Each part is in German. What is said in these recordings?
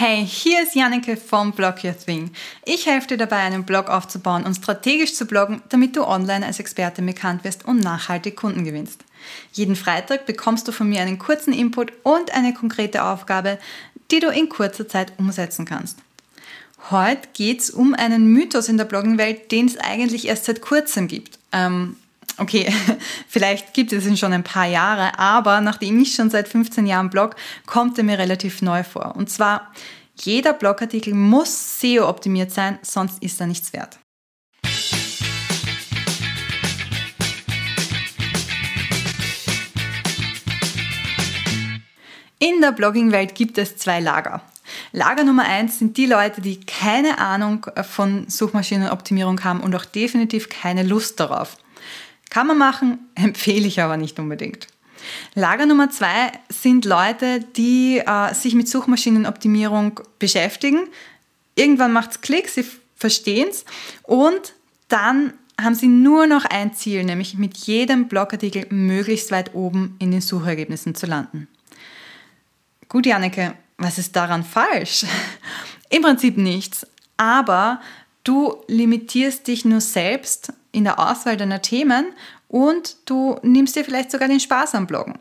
Hey, hier ist Janneke vom Blog Your Thing. Ich helfe dir dabei, einen Blog aufzubauen und strategisch zu bloggen, damit du online als Expertin bekannt wirst und nachhaltig Kunden gewinnst. Jeden Freitag bekommst du von mir einen kurzen Input und eine konkrete Aufgabe, die du in kurzer Zeit umsetzen kannst. Heute geht es um einen Mythos in der Bloggenwelt, den es eigentlich erst seit kurzem gibt. Ähm, okay, vielleicht gibt es ihn schon ein paar Jahre, aber nachdem ich schon seit 15 Jahren blog, kommt er mir relativ neu vor. Und zwar, jeder Blogartikel muss SEO optimiert sein, sonst ist er nichts wert. In der Blogging-Welt gibt es zwei Lager. Lager Nummer eins sind die Leute, die keine Ahnung von Suchmaschinenoptimierung haben und auch definitiv keine Lust darauf. Kann man machen, empfehle ich aber nicht unbedingt. Lager Nummer zwei sind Leute, die äh, sich mit Suchmaschinenoptimierung beschäftigen. Irgendwann macht es Klick, sie verstehen es und dann haben sie nur noch ein Ziel, nämlich mit jedem Blogartikel möglichst weit oben in den Suchergebnissen zu landen. Gut, Janneke, was ist daran falsch? Im Prinzip nichts, aber du limitierst dich nur selbst in der Auswahl deiner Themen und du nimmst dir vielleicht sogar den Spaß am Bloggen.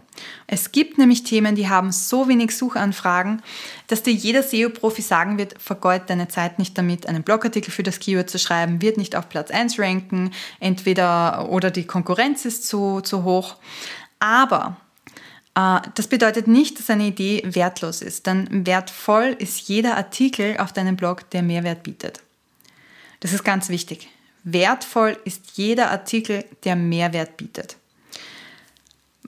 Es gibt nämlich Themen, die haben so wenig Suchanfragen, dass dir jeder SEO-Profi sagen wird, vergeud deine Zeit nicht damit, einen Blogartikel für das Keyword zu schreiben, wird nicht auf Platz 1 ranken, entweder oder die Konkurrenz ist zu, zu hoch. Aber äh, das bedeutet nicht, dass eine Idee wertlos ist, denn wertvoll ist jeder Artikel auf deinem Blog, der Mehrwert bietet. Das ist ganz wichtig. Wertvoll ist jeder Artikel, der Mehrwert bietet.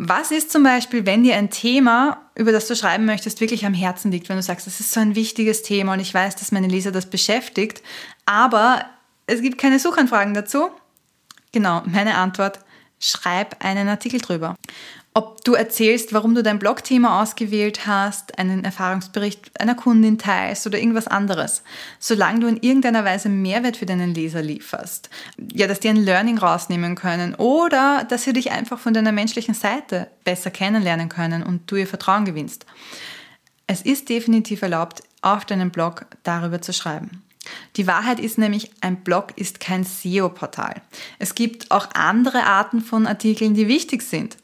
Was ist zum Beispiel, wenn dir ein Thema, über das du schreiben möchtest, wirklich am Herzen liegt, wenn du sagst, das ist so ein wichtiges Thema und ich weiß, dass meine Leser das beschäftigt, aber es gibt keine Suchanfragen dazu? Genau, meine Antwort, schreib einen Artikel drüber ob du erzählst, warum du dein Blogthema ausgewählt hast, einen Erfahrungsbericht einer Kundin teilst oder irgendwas anderes. Solange du in irgendeiner Weise Mehrwert für deinen Leser lieferst. Ja, dass die ein Learning rausnehmen können oder dass sie dich einfach von deiner menschlichen Seite besser kennenlernen können und du ihr Vertrauen gewinnst. Es ist definitiv erlaubt, auf deinem Blog darüber zu schreiben. Die Wahrheit ist nämlich, ein Blog ist kein SEO-Portal. Es gibt auch andere Arten von Artikeln, die wichtig sind.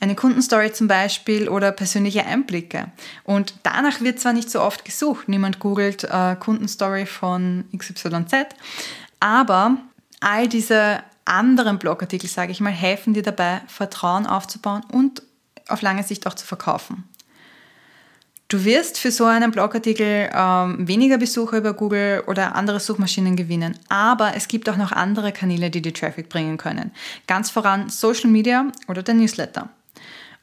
Eine Kundenstory zum Beispiel oder persönliche Einblicke. Und danach wird zwar nicht so oft gesucht, niemand googelt äh, Kundenstory von XYZ, aber all diese anderen Blogartikel, sage ich mal, helfen dir dabei, Vertrauen aufzubauen und auf lange Sicht auch zu verkaufen. Du wirst für so einen Blogartikel ähm, weniger Besucher über Google oder andere Suchmaschinen gewinnen, aber es gibt auch noch andere Kanäle, die dir Traffic bringen können. Ganz voran Social Media oder der Newsletter.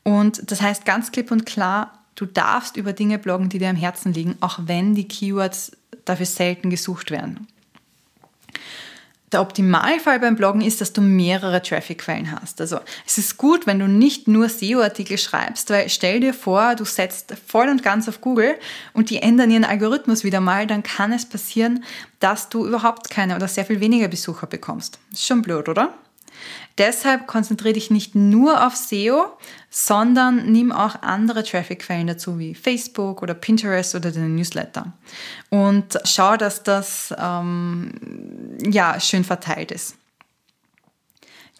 Und das heißt ganz klipp und klar, du darfst über Dinge bloggen, die dir am Herzen liegen, auch wenn die Keywords dafür selten gesucht werden. Der Optimalfall beim Bloggen ist, dass du mehrere Traffic-Quellen hast. Also es ist gut, wenn du nicht nur SEO-Artikel schreibst, weil stell dir vor, du setzt voll und ganz auf Google und die ändern ihren Algorithmus wieder mal, dann kann es passieren, dass du überhaupt keine oder sehr viel weniger Besucher bekommst. Ist schon blöd, oder? Deshalb konzentriere dich nicht nur auf SEO, sondern nimm auch andere Traffic-Quellen dazu, wie Facebook oder Pinterest oder den Newsletter. Und schau, dass das ähm, ja, schön verteilt ist.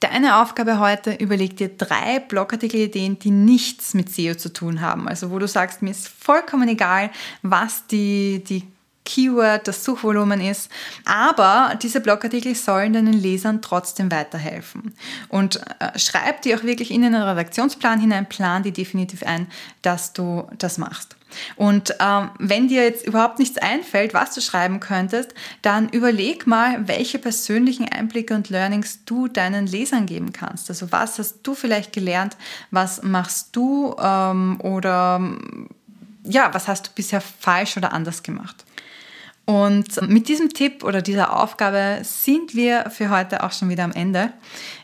Deine Aufgabe heute, überleg dir drei Blogartikelideen, die nichts mit SEO zu tun haben. Also wo du sagst, mir ist vollkommen egal, was die, die Keyword, das Suchvolumen ist. Aber diese Blogartikel sollen deinen Lesern trotzdem weiterhelfen. Und äh, schreib die auch wirklich in den Redaktionsplan hinein, plan die definitiv ein, dass du das machst. Und ähm, wenn dir jetzt überhaupt nichts einfällt, was du schreiben könntest, dann überleg mal, welche persönlichen Einblicke und Learnings du deinen Lesern geben kannst. Also was hast du vielleicht gelernt, was machst du ähm, oder ja, was hast du bisher falsch oder anders gemacht? Und mit diesem Tipp oder dieser Aufgabe sind wir für heute auch schon wieder am Ende.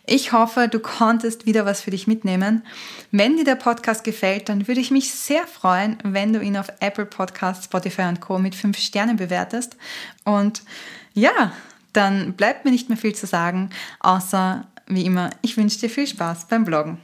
Ich hoffe, du konntest wieder was für dich mitnehmen. Wenn dir der Podcast gefällt, dann würde ich mich sehr freuen, wenn du ihn auf Apple Podcasts, Spotify und Co. mit fünf Sternen bewertest. Und ja, dann bleibt mir nicht mehr viel zu sagen, außer wie immer, ich wünsche dir viel Spaß beim Bloggen.